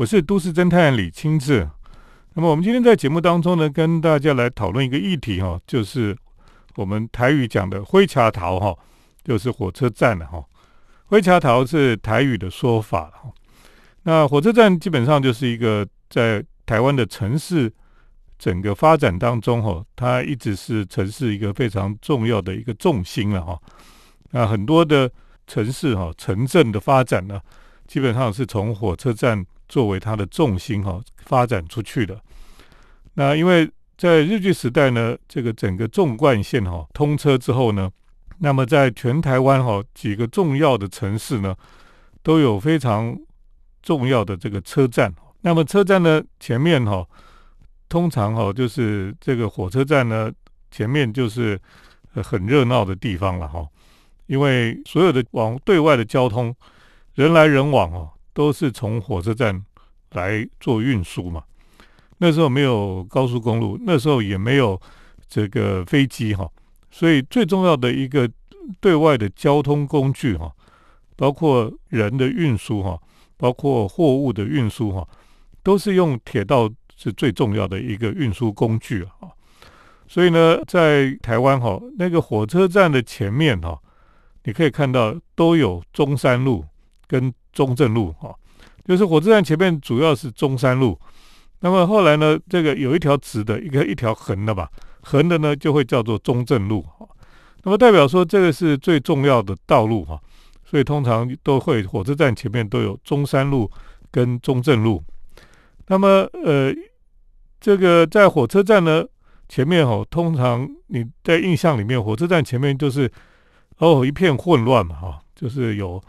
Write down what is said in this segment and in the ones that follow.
我是都市侦探李清志。那么我们今天在节目当中呢，跟大家来讨论一个议题哈，就是我们台语讲的“灰卡桃”哈，就是火车站了哈。灰卡桃是台语的说法哈。那火车站基本上就是一个在台湾的城市整个发展当中哈，它一直是城市一个非常重要的一个重心了哈。那很多的城市哈，城镇的发展呢，基本上是从火车站。作为它的重心哈发展出去的，那因为在日据时代呢，这个整个纵贯线哈通车之后呢，那么在全台湾哈几个重要的城市呢，都有非常重要的这个车站。那么车站呢前面哈，通常哈就是这个火车站呢前面就是很热闹的地方了哈，因为所有的往对外的交通人来人往哦。都是从火车站来做运输嘛。那时候没有高速公路，那时候也没有这个飞机哈，所以最重要的一个对外的交通工具哈，包括人的运输哈，包括货物的运输哈，都是用铁道是最重要的一个运输工具啊。所以呢，在台湾哈，那个火车站的前面哈，你可以看到都有中山路跟。中正路哈，就是火车站前面主要是中山路，那么后来呢，这个有一条直的，一个一条横的吧，横的呢就会叫做中正路。那么代表说这个是最重要的道路哈，所以通常都会火车站前面都有中山路跟中正路。那么呃，这个在火车站呢前面哈，通常你在印象里面，火车站前面就是哦一片混乱嘛哈，就是有。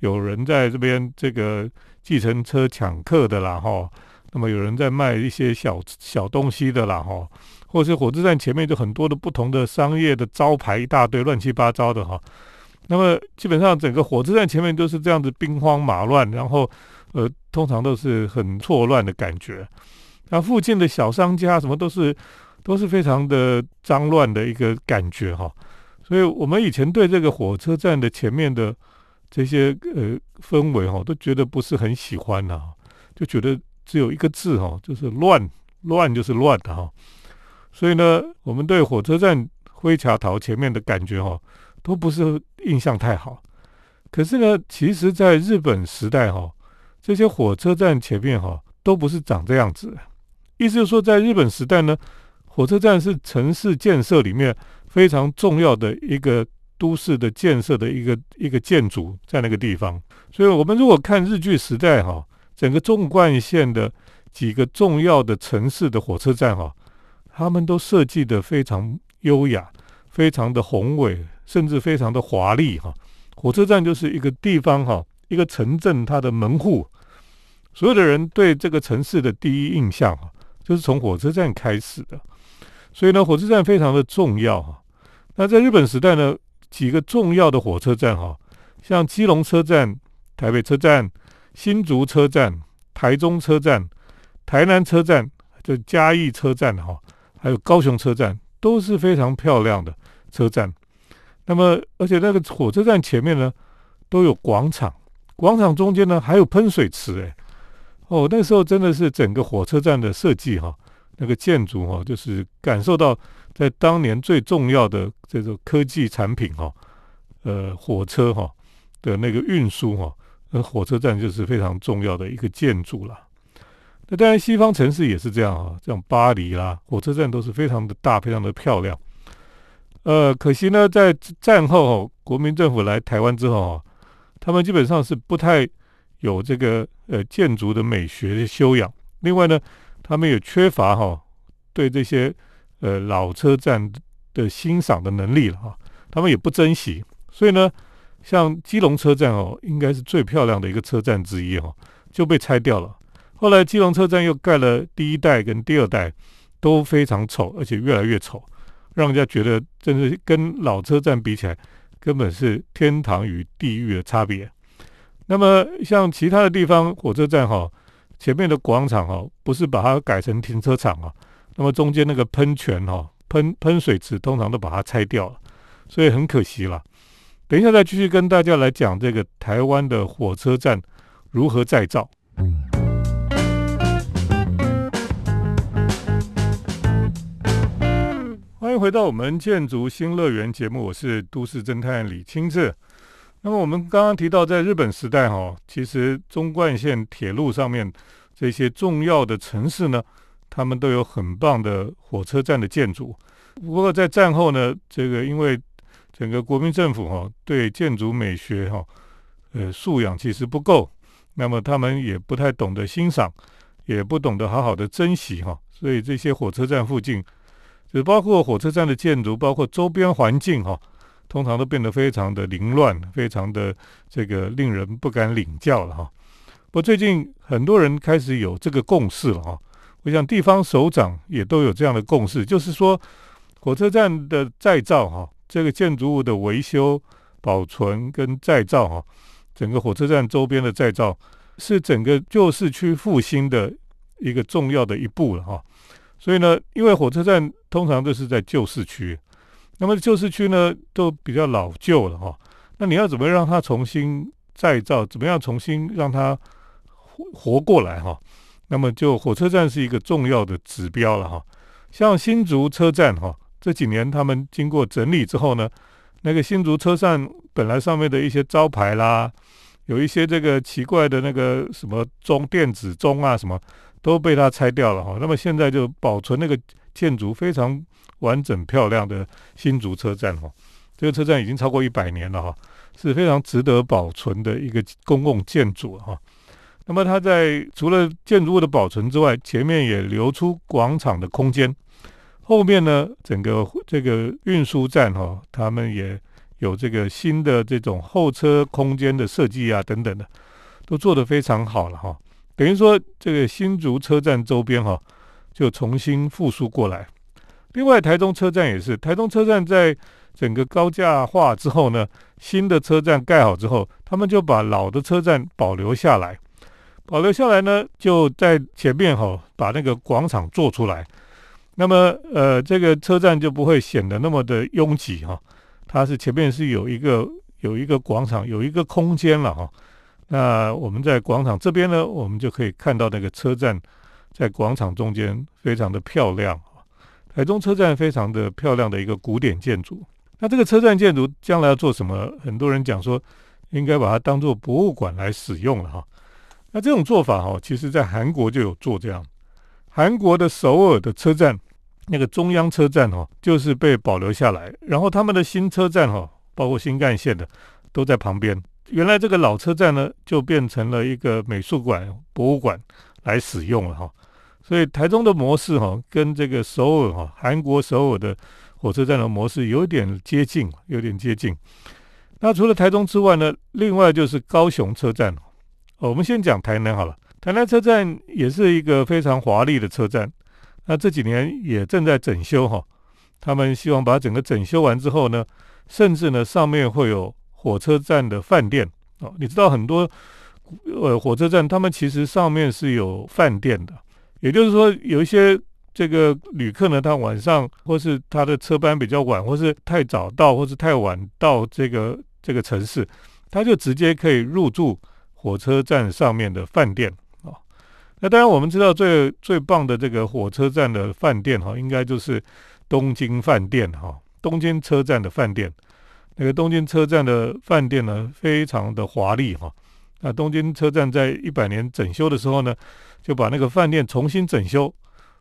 有人在这边这个计程车抢客的啦哈，那么有人在卖一些小小东西的啦哈，或是火车站前面就很多的不同的商业的招牌一大堆乱七八糟的哈，那么基本上整个火车站前面都是这样子兵荒马乱，然后呃通常都是很错乱的感觉，那附近的小商家什么都是都是非常的脏乱的一个感觉哈，所以我们以前对这个火车站的前面的。这些呃氛围哈，都觉得不是很喜欢呐，就觉得只有一个字哈，就是乱，乱就是乱的哈。所以呢，我们对火车站灰桥桃前面的感觉哈，都不是印象太好。可是呢，其实在日本时代哈，这些火车站前面哈，都不是长这样子。意思就是说，在日本时代呢，火车站是城市建设里面非常重要的一个。都市的建设的一个一个建筑在那个地方，所以我们如果看日据时代哈，整个纵贯线的几个重要的城市的火车站哈，他们都设计的非常优雅，非常的宏伟，甚至非常的华丽哈。火车站就是一个地方哈，一个城镇它的门户，所有的人对这个城市的第一印象哈，就是从火车站开始的。所以呢，火车站非常的重要哈。那在日本时代呢？几个重要的火车站哈，像基隆车站、台北车站、新竹车站、台中车站、台南车站、就嘉义车站哈，还有高雄车站，都是非常漂亮的车站。那么，而且那个火车站前面呢，都有广场，广场中间呢还有喷水池，哎，哦，那时候真的是整个火车站的设计哈，那个建筑哈，就是感受到。在当年最重要的这种科技产品哈，呃，火车哈的那个运输哈，那火车站就是非常重要的一个建筑了。那当然，西方城市也是这样啊，像巴黎啦，火车站都是非常的大，非常的漂亮。呃，可惜呢，在战后国民政府来台湾之后啊，他们基本上是不太有这个呃建筑的美学的修养。另外呢，他们也缺乏哈对这些。呃，老车站的欣赏的能力了哈，他们也不珍惜，所以呢，像基隆车站哦，应该是最漂亮的一个车站之一哈，就被拆掉了。后来基隆车站又盖了第一代跟第二代，都非常丑，而且越来越丑，让人家觉得真是跟老车站比起来，根本是天堂与地狱的差别。那么像其他的地方火车站哈，前面的广场哦不是把它改成停车场啊那么中间那个喷泉哈喷喷水池通常都把它拆掉了所以很可惜啦。等一下再继续跟大家来讲这个台湾的火车站如何再造。欢迎回到我们建筑新乐园节目我是都市侦探李清澈那么我们刚刚提到，在日本时代哈，其实中冠线铁路上面这些重要的城市呢，他们都有很棒的火车站的建筑。不过在战后呢，这个因为整个国民政府哈对建筑美学哈呃素养其实不够，那么他们也不太懂得欣赏，也不懂得好好的珍惜哈，所以这些火车站附近，就包括火车站的建筑，包括周边环境哈。通常都变得非常的凌乱，非常的这个令人不敢领教了哈。不过最近很多人开始有这个共识了哈。我想地方首长也都有这样的共识，就是说火车站的再造哈，这个建筑物的维修、保存跟再造哈，整个火车站周边的再造是整个旧市区复兴的一个重要的一步了哈。所以呢，因为火车站通常都是在旧市区。那么旧市区呢，都比较老旧了哈。那你要怎么让它重新再造？怎么样重新让它活活过来哈？那么就火车站是一个重要的指标了哈。像新竹车站哈，这几年他们经过整理之后呢，那个新竹车站本来上面的一些招牌啦，有一些这个奇怪的那个什么钟电子钟啊什么，都被它拆掉了哈。那么现在就保存那个建筑非常。完整漂亮的新竹车站哈，这个车站已经超过一百年了哈，是非常值得保存的一个公共建筑哈。那么它在除了建筑物的保存之外，前面也留出广场的空间，后面呢整个这个运输站哈，他们也有这个新的这种候车空间的设计啊等等的，都做得非常好了哈。等于说这个新竹车站周边哈，就重新复苏过来。另外，台中车站也是。台中车站在整个高架化之后呢，新的车站盖好之后，他们就把老的车站保留下来。保留下来呢，就在前面哈，把那个广场做出来。那么，呃，这个车站就不会显得那么的拥挤哈。它是前面是有一个有一个广场，有一个空间了哈。那我们在广场这边呢，我们就可以看到那个车站在广场中间，非常的漂亮。台中车站非常的漂亮的一个古典建筑，那这个车站建筑将来要做什么？很多人讲说，应该把它当做博物馆来使用了哈。那这种做法哈，其实在韩国就有做这样。韩国的首尔的车站，那个中央车站哈，就是被保留下来，然后他们的新车站哈，包括新干线的，都在旁边。原来这个老车站呢，就变成了一个美术馆、博物馆来使用了哈。所以台中的模式哈，跟这个首尔哈，韩国首尔的火车站的模式有点接近，有点接近。那除了台中之外呢，另外就是高雄车站。哦我们先讲台南好了，台南车站也是一个非常华丽的车站。那这几年也正在整修哈，他们希望把整个整修完之后呢，甚至呢上面会有火车站的饭店哦。你知道很多呃火车站，他们其实上面是有饭店的。也就是说，有一些这个旅客呢，他晚上或是他的车班比较晚，或是太早到，或是太晚到这个这个城市，他就直接可以入住火车站上面的饭店啊。那当然，我们知道最最棒的这个火车站的饭店哈，应该就是东京饭店哈，东京车站的饭店。那个东京车站的饭店呢，非常的华丽哈。那东京车站在一百年整修的时候呢。就把那个饭店重新整修，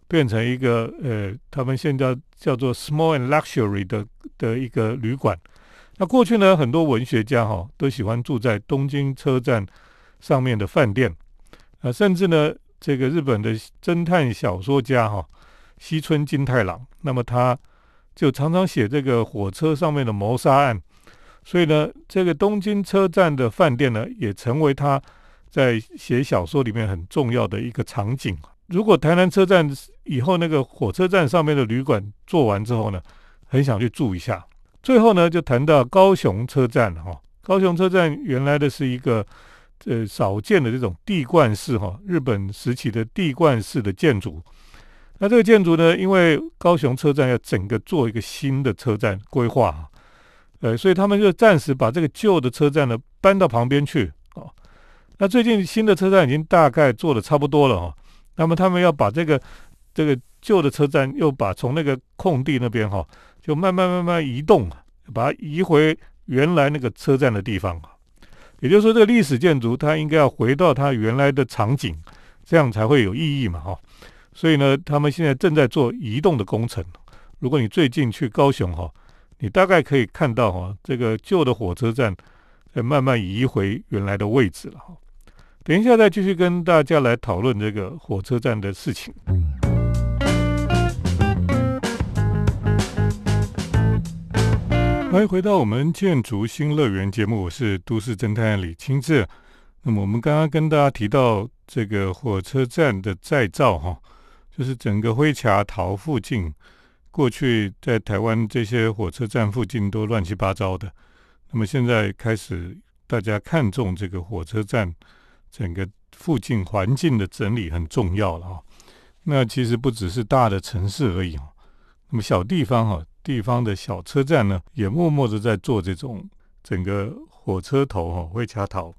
变成一个呃，他们现在叫做 small and luxury 的的一个旅馆。那过去呢，很多文学家哈都喜欢住在东京车站上面的饭店啊，甚至呢，这个日本的侦探小说家哈西村金太郎，那么他就常常写这个火车上面的谋杀案，所以呢，这个东京车站的饭店呢，也成为他。在写小说里面很重要的一个场景。如果台南车站以后那个火车站上面的旅馆做完之后呢，很想去住一下。最后呢，就谈到高雄车站哈。高雄车站原来的是一个呃少见的这种地冠式哈，日本时期的地冠式的建筑。那这个建筑呢，因为高雄车站要整个做一个新的车站规划，呃，所以他们就暂时把这个旧的车站呢搬到旁边去。哦那最近新的车站已经大概做的差不多了哈，那么他们要把这个这个旧的车站又把从那个空地那边哈，就慢慢慢慢移动，把它移回原来那个车站的地方。也就是说，这个历史建筑它应该要回到它原来的场景，这样才会有意义嘛哈。所以呢，他们现在正在做移动的工程。如果你最近去高雄哈，你大概可以看到哈，这个旧的火车站在慢慢移回原来的位置了哈。等一下再继续跟大家来讨论这个火车站的事情。欢迎回到我们建筑新乐园节目，我是都市侦探李清志。那么我们刚刚跟大家提到这个火车站的再造，哈，就是整个灰卡桃附近，过去在台湾这些火车站附近都乱七八糟的。那么现在开始大家看重这个火车站整个附近环境的整理很重要了哈。那其实不只是大的城市而已哈，那么小地方哈。地方的小车站呢，也默默的在做这种整个火车头哈灰卡桃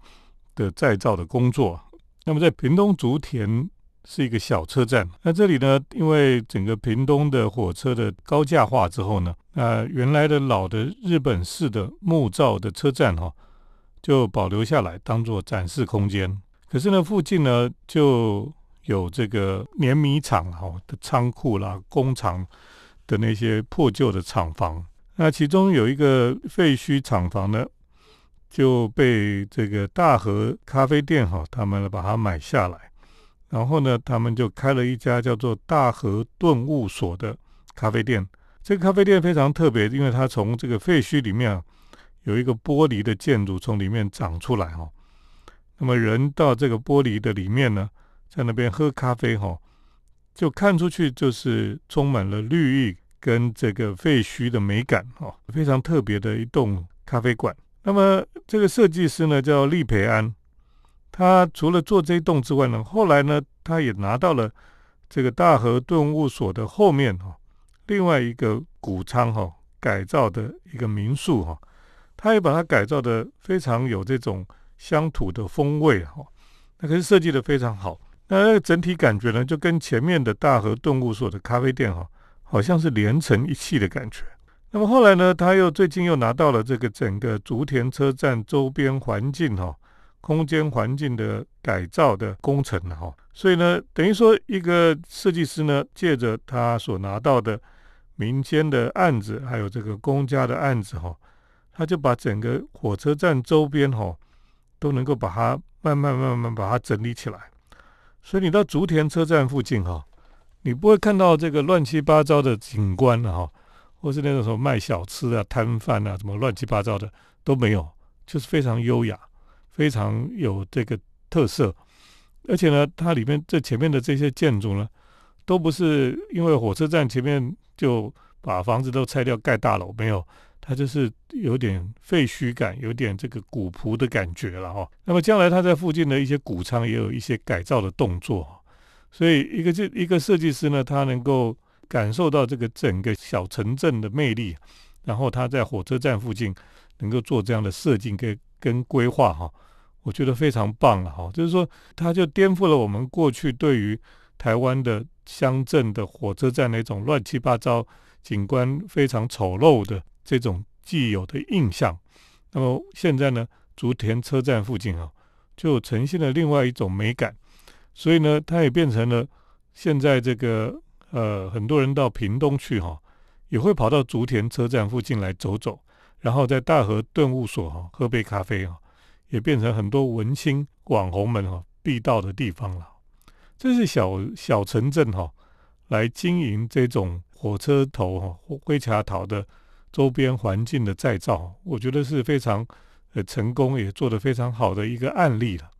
的再造的工作。那么在屏东竹田是一个小车站，那这里呢，因为整个屏东的火车的高架化之后呢，那原来的老的日本式的木造的车站哈，就保留下来当做展示空间。可是呢，附近呢就有这个碾米厂哈的仓库啦、工厂。的那些破旧的厂房，那其中有一个废墟厂房呢，就被这个大和咖啡店哈，他们把它买下来，然后呢，他们就开了一家叫做大和顿悟所的咖啡店。这个咖啡店非常特别，因为它从这个废墟里面啊有一个玻璃的建筑从里面长出来哈。那么人到这个玻璃的里面呢，在那边喝咖啡哈。就看出去就是充满了绿意跟这个废墟的美感哦，非常特别的一栋咖啡馆。那么这个设计师呢叫利培安，他除了做这一栋之外呢，后来呢他也拿到了这个大和顿悟所的后面哈，另外一个谷仓哈改造的一个民宿哈，他也把它改造的非常有这种乡土的风味哈，那可是设计的非常好。那整体感觉呢，就跟前面的大和动物所的咖啡店哈，好像是连成一气的感觉。那么后来呢，他又最近又拿到了这个整个竹田车站周边环境哈，空间环境的改造的工程哈。所以呢，等于说一个设计师呢，借着他所拿到的民间的案子，还有这个公家的案子哈，他就把整个火车站周边哈，都能够把它慢慢慢慢把它整理起来。所以你到竹田车站附近哈，你不会看到这个乱七八糟的景观了哈，或是那种什么卖小吃啊、摊贩啊，什么乱七八糟的都没有，就是非常优雅，非常有这个特色。而且呢，它里面这前面的这些建筑呢，都不是因为火车站前面就把房子都拆掉盖大楼，没有。它就是有点废墟感，有点这个古朴的感觉了哈。那么将来它在附近的一些谷仓也有一些改造的动作，所以一个这一个设计师呢，他能够感受到这个整个小城镇的魅力，然后他在火车站附近能够做这样的设计跟跟规划哈，我觉得非常棒了哈。就是说，它就颠覆了我们过去对于台湾的乡镇的火车站那种乱七八糟、景观非常丑陋的。这种既有的印象，那么现在呢，竹田车站附近啊，就呈现了另外一种美感，所以呢，它也变成了现在这个呃，很多人到屏东去哈，也会跑到竹田车站附近来走走，然后在大和顿悟所哈喝杯咖啡啊，也变成很多文青网红们哈必到的地方了。这是小小城镇哈来经营这种火车头哈灰卡桃的。周边环境的再造，我觉得是非常呃成功，也做得非常好的一个案例了。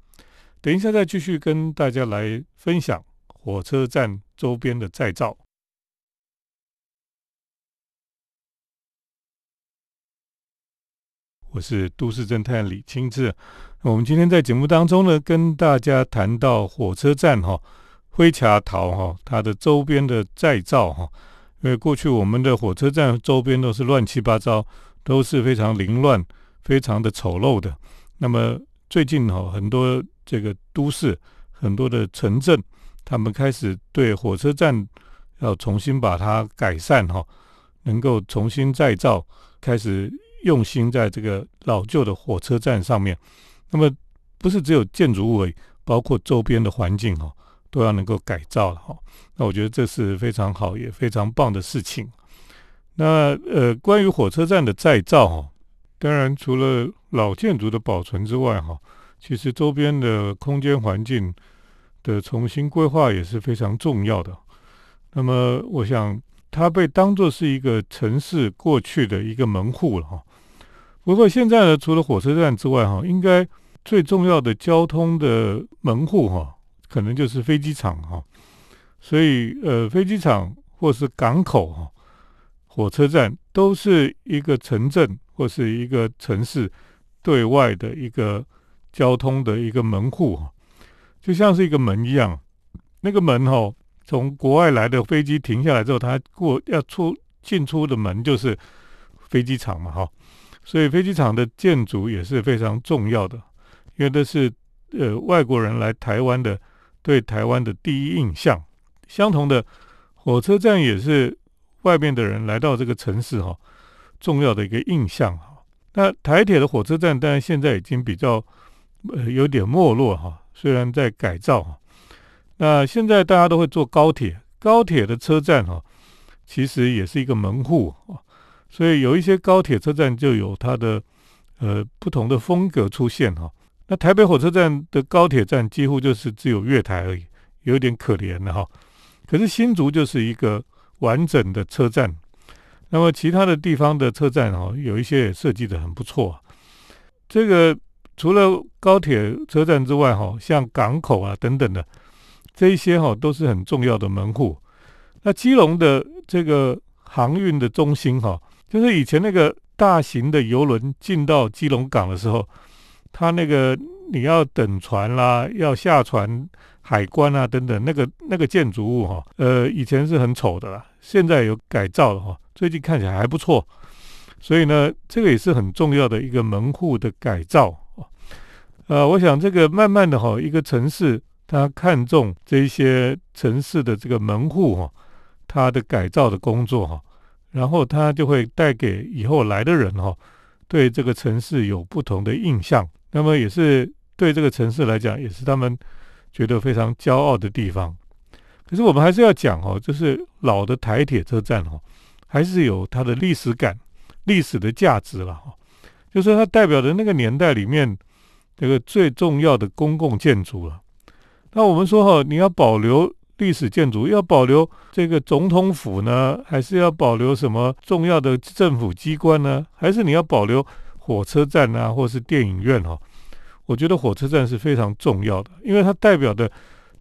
等一下再继续跟大家来分享火车站周边的再造。我是都市侦探李清志。我们今天在节目当中呢，跟大家谈到火车站哈灰卡桃哈它的周边的再造哈。因为过去我们的火车站周边都是乱七八糟，都是非常凌乱、非常的丑陋的。那么最近哈，很多这个都市、很多的城镇，他们开始对火车站要重新把它改善哈，能够重新再造，开始用心在这个老旧的火车站上面。那么不是只有建筑物，包括周边的环境哈，都要能够改造了哈。那我觉得这是非常好也非常棒的事情。那呃，关于火车站的再造哈，当然除了老建筑的保存之外哈，其实周边的空间环境的重新规划也是非常重要的。那么，我想它被当作是一个城市过去的一个门户了哈。不过现在呢，除了火车站之外哈，应该最重要的交通的门户哈，可能就是飞机场哈。所以呃，飞机场或是港口哈。火车站都是一个城镇或是一个城市对外的一个交通的一个门户，就像是一个门一样。那个门哈，从国外来的飞机停下来之后，它过要出进出的门就是飞机场嘛，哈。所以飞机场的建筑也是非常重要的，因为这是呃外国人来台湾的对台湾的第一印象。相同的，火车站也是。外面的人来到这个城市哈，重要的一个印象哈。那台铁的火车站当然现在已经比较呃有点没落哈，虽然在改造哈。那现在大家都会坐高铁，高铁的车站哈，其实也是一个门户啊。所以有一些高铁车站就有它的呃不同的风格出现哈。那台北火车站的高铁站几乎就是只有月台而已，有点可怜的哈。可是新竹就是一个。完整的车站，那么其他的地方的车站哦，有一些也设计的很不错。这个除了高铁车站之外，哈，像港口啊等等的这一些哈，都是很重要的门户。那基隆的这个航运的中心哈，就是以前那个大型的游轮进到基隆港的时候，它那个你要等船啦，要下船。海关啊，等等，那个那个建筑物哈，呃，以前是很丑的啦，现在有改造了哈，最近看起来还不错，所以呢，这个也是很重要的一个门户的改造啊。呃，我想这个慢慢的哈，一个城市它看重这些城市的这个门户哈，它的改造的工作哈，然后它就会带给以后来的人哈，对这个城市有不同的印象，那么也是对这个城市来讲，也是他们。觉得非常骄傲的地方，可是我们还是要讲哦，就是老的台铁车站哦，还是有它的历史感、历史的价值了哈。就是它代表的那个年代里面这个最重要的公共建筑了。那我们说哈，你要保留历史建筑，要保留这个总统府呢，还是要保留什么重要的政府机关呢？还是你要保留火车站啊，或是电影院哈？我觉得火车站是非常重要的，因为它代表的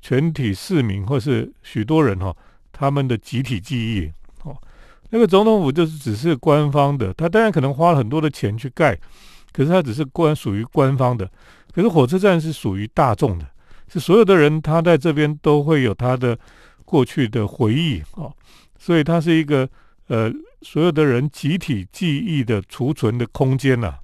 全体市民或是许多人哈，他们的集体记忆哦。那个总统府就是只是官方的，他当然可能花了很多的钱去盖，可是它只是官属于官方的。可是火车站是属于大众的，是所有的人他在这边都会有他的过去的回忆哦，所以它是一个呃所有的人集体记忆的储存的空间呐。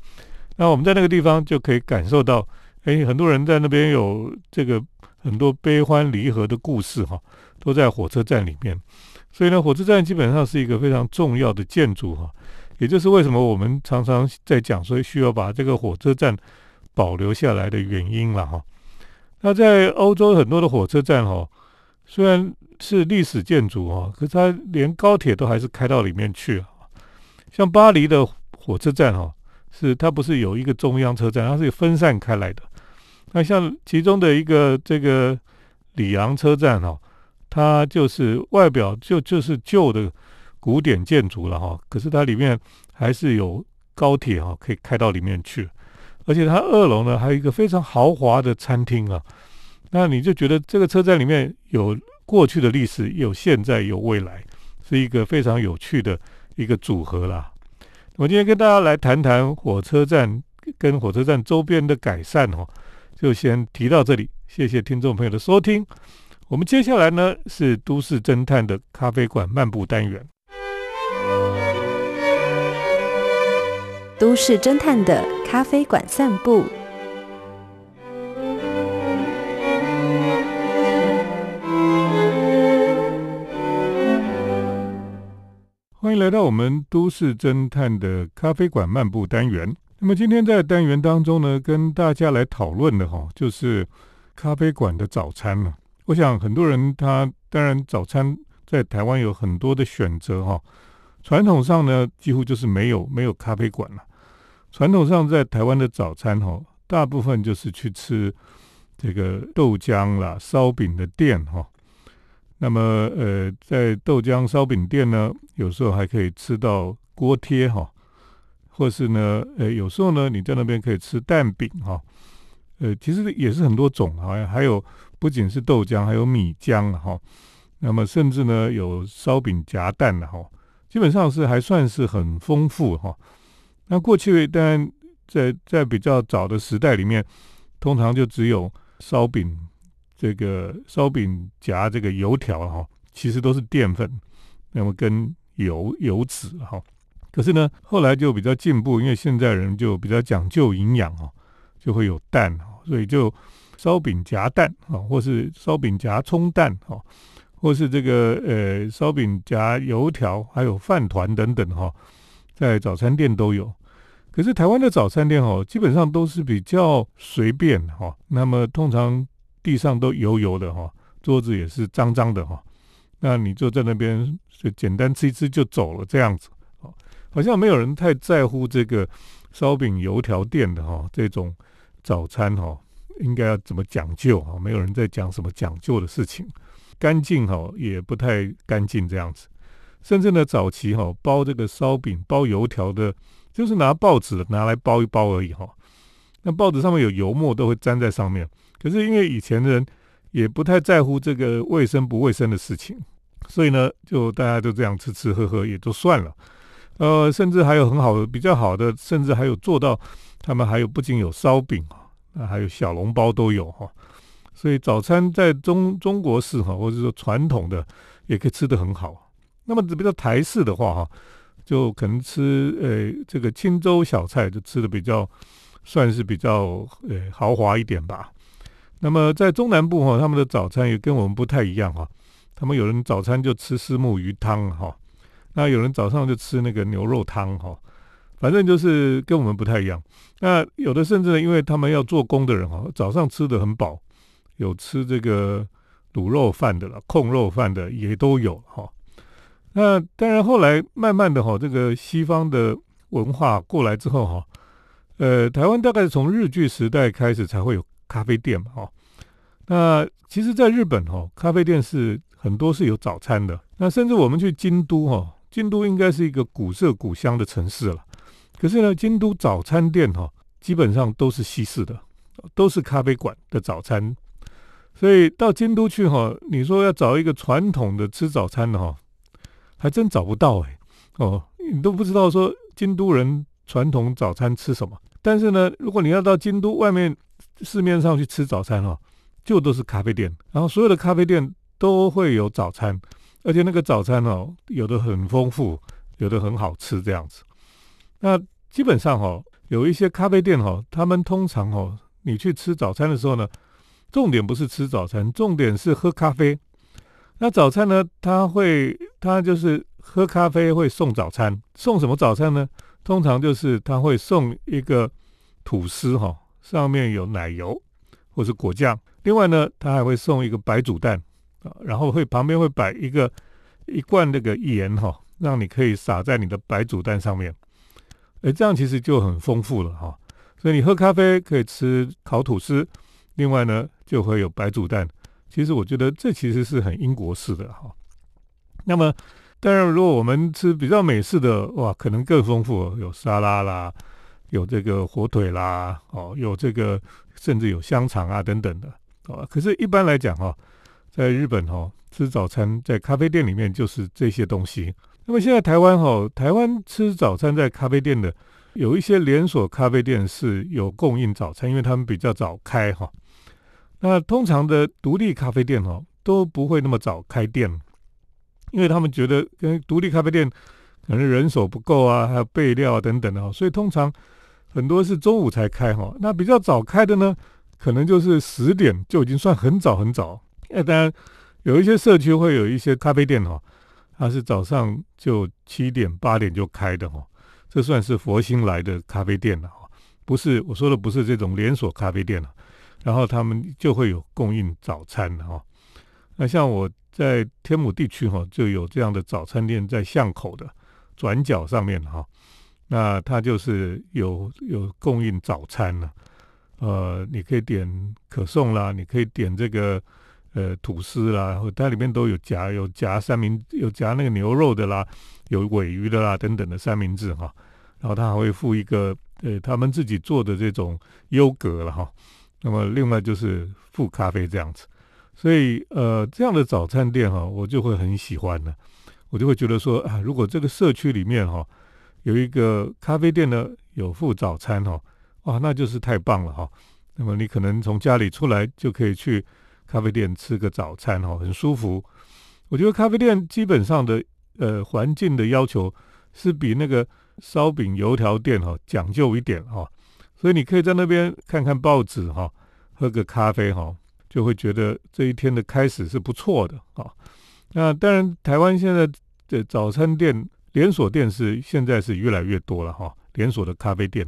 那我们在那个地方就可以感受到，哎，很多人在那边有这个很多悲欢离合的故事哈，都在火车站里面。所以呢，火车站基本上是一个非常重要的建筑哈，也就是为什么我们常常在讲说需要把这个火车站保留下来的原因了哈。那在欧洲很多的火车站哈，虽然是历史建筑哈，可是它连高铁都还是开到里面去了。像巴黎的火车站哈。是它不是有一个中央车站，它是分散开来的。那像其中的一个这个里昂车站哈，它就是外表就就是旧的古典建筑了哈，可是它里面还是有高铁哈，可以开到里面去。而且它二楼呢还有一个非常豪华的餐厅啊，那你就觉得这个车站里面有过去的历史，有现在，有未来，是一个非常有趣的一个组合啦。我今天跟大家来谈谈火车站跟火车站周边的改善哦，就先提到这里。谢谢听众朋友的收听。我们接下来呢是都市侦探的咖啡馆漫步单元。都市侦探的咖啡馆散步。欢迎来到我们都市侦探的咖啡馆漫步单元。那么今天在单元当中呢，跟大家来讨论的哈，就是咖啡馆的早餐了。我想很多人他当然早餐在台湾有很多的选择哈。传统上呢，几乎就是没有没有咖啡馆了。传统上在台湾的早餐哈，大部分就是去吃这个豆浆啦、烧饼的店哈。那么呃，在豆浆烧饼店呢，有时候还可以吃到锅贴哈，或是呢，呃，有时候呢，你在那边可以吃蛋饼哈。呃，其实也是很多种，好像还有不仅是豆浆，还有米浆哈。那么甚至呢，有烧饼夹蛋的哈。基本上是还算是很丰富哈。那过去当然在在比较早的时代里面，通常就只有烧饼，这个烧饼夹这个油条哈，其实都是淀粉，那么跟油油脂哈。可是呢，后来就比较进步，因为现在人就比较讲究营养哈，就会有蛋哈，所以就烧饼夹蛋啊，或是烧饼夹葱蛋哈。或是这个呃烧饼夹油条，还有饭团等等哈，在早餐店都有。可是台湾的早餐店哦，基本上都是比较随便哈。那么通常地上都油油的哈，桌子也是脏脏的哈。那你就在那边就简单吃一吃就走了这样子，哦，好像没有人太在乎这个烧饼油条店的哈这种早餐哈，应该要怎么讲究哈？没有人在讲什么讲究的事情。干净哈也不太干净这样子，甚至呢早期哈包这个烧饼包油条的，就是拿报纸拿来包一包而已哈。那报纸上面有油墨都会粘在上面，可是因为以前的人也不太在乎这个卫生不卫生的事情，所以呢就大家都这样吃吃喝喝也就算了。呃，甚至还有很好的比较好的，甚至还有做到他们还有不仅有烧饼啊，那还有小笼包都有哈。所以早餐在中中国式哈，或者说传统的，也可以吃得很好。那么比较台式的话哈，就可能吃呃这个清粥小菜，就吃的比较算是比较呃豪华一点吧。那么在中南部哈，他们的早餐也跟我们不太一样哈。他们有人早餐就吃虱目鱼汤哈，那有人早上就吃那个牛肉汤哈，反正就是跟我们不太一样。那有的甚至呢，因为他们要做工的人哈，早上吃的很饱。有吃这个卤肉饭的了，控肉饭的也都有哈。那当然后来慢慢的哈，这个西方的文化过来之后哈，呃，台湾大概从日据时代开始才会有咖啡店嘛哈。那其实，在日本哈，咖啡店是很多是有早餐的。那甚至我们去京都哈，京都应该是一个古色古香的城市了。可是呢，京都早餐店哈，基本上都是西式的，都是咖啡馆的早餐。所以到京都去哈，你说要找一个传统的吃早餐的哈，还真找不到哎哦，你都不知道说京都人传统早餐吃什么。但是呢，如果你要到京都外面市面上去吃早餐哦，就都是咖啡店，然后所有的咖啡店都会有早餐，而且那个早餐哦，有的很丰富，有的很好吃这样子。那基本上哦，有一些咖啡店哦，他们通常哦，你去吃早餐的时候呢。重点不是吃早餐，重点是喝咖啡。那早餐呢？他会，他就是喝咖啡会送早餐，送什么早餐呢？通常就是他会送一个吐司哈，上面有奶油或是果酱。另外呢，他还会送一个白煮蛋啊，然后会旁边会摆一个一罐那个盐哈，让你可以撒在你的白煮蛋上面。哎，这样其实就很丰富了哈。所以你喝咖啡可以吃烤吐司。另外呢，就会有白煮蛋。其实我觉得这其实是很英国式的哈。那么，当然如果我们吃比较美式的，哇，可能更丰富，有沙拉啦，有这个火腿啦，哦，有这个甚至有香肠啊等等的哦。可是，一般来讲哈，在日本哈吃早餐在咖啡店里面就是这些东西。那么现在台湾哈，台湾吃早餐在咖啡店的有一些连锁咖啡店是有供应早餐，因为他们比较早开哈。那通常的独立咖啡店哦都不会那么早开店，因为他们觉得跟独立咖啡店可能人手不够啊，还有备料啊等等的，所以通常很多是中午才开哈。那比较早开的呢，可能就是十点就已经算很早很早。那，当然有一些社区会有一些咖啡店哈，它是早上就七点八点就开的哈，这算是佛心来的咖啡店了哈，不是我说的不是这种连锁咖啡店了，然后他们就会有供应早餐的哈。那像我在天母地区哈，就有这样的早餐店在巷口的转角上面哈，那它就是有有供应早餐了，呃，你可以点可颂啦，你可以点这个。呃，吐司啦，然后它里面都有夹，有夹三明，有夹那个牛肉的啦，有尾鱼的啦，等等的三明治哈。然后它还会附一个呃，他们自己做的这种优格了哈。那么另外就是附咖啡这样子。所以呃，这样的早餐店哈，我就会很喜欢的。我就会觉得说啊，如果这个社区里面哈有一个咖啡店呢，有附早餐哈，哇，那就是太棒了哈。那么你可能从家里出来就可以去。咖啡店吃个早餐哈，很舒服。我觉得咖啡店基本上的呃环境的要求是比那个烧饼油条店哈讲究一点哈，所以你可以在那边看看报纸哈，喝个咖啡哈，就会觉得这一天的开始是不错的啊。那当然，台湾现在的早餐店连锁店是现在是越来越多了哈，连锁的咖啡店，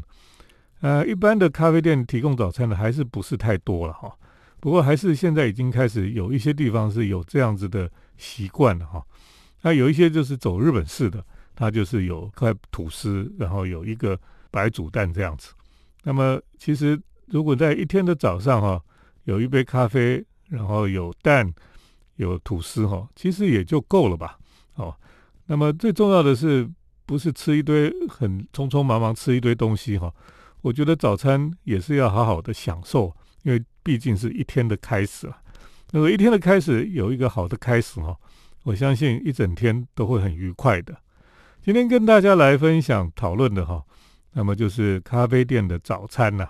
呃，一般的咖啡店提供早餐的还是不是太多了哈。不过还是现在已经开始有一些地方是有这样子的习惯了哈，那有一些就是走日本式的，它就是有块吐司，然后有一个白煮蛋这样子。那么其实如果在一天的早上哈，有一杯咖啡，然后有蛋，有吐司哈，其实也就够了吧。哦，那么最重要的是不是吃一堆很匆匆忙忙吃一堆东西哈？我觉得早餐也是要好好的享受。因为毕竟是一天的开始啊，那么一天的开始有一个好的开始哈，我相信一整天都会很愉快的。今天跟大家来分享讨论的哈，那么就是咖啡店的早餐呐，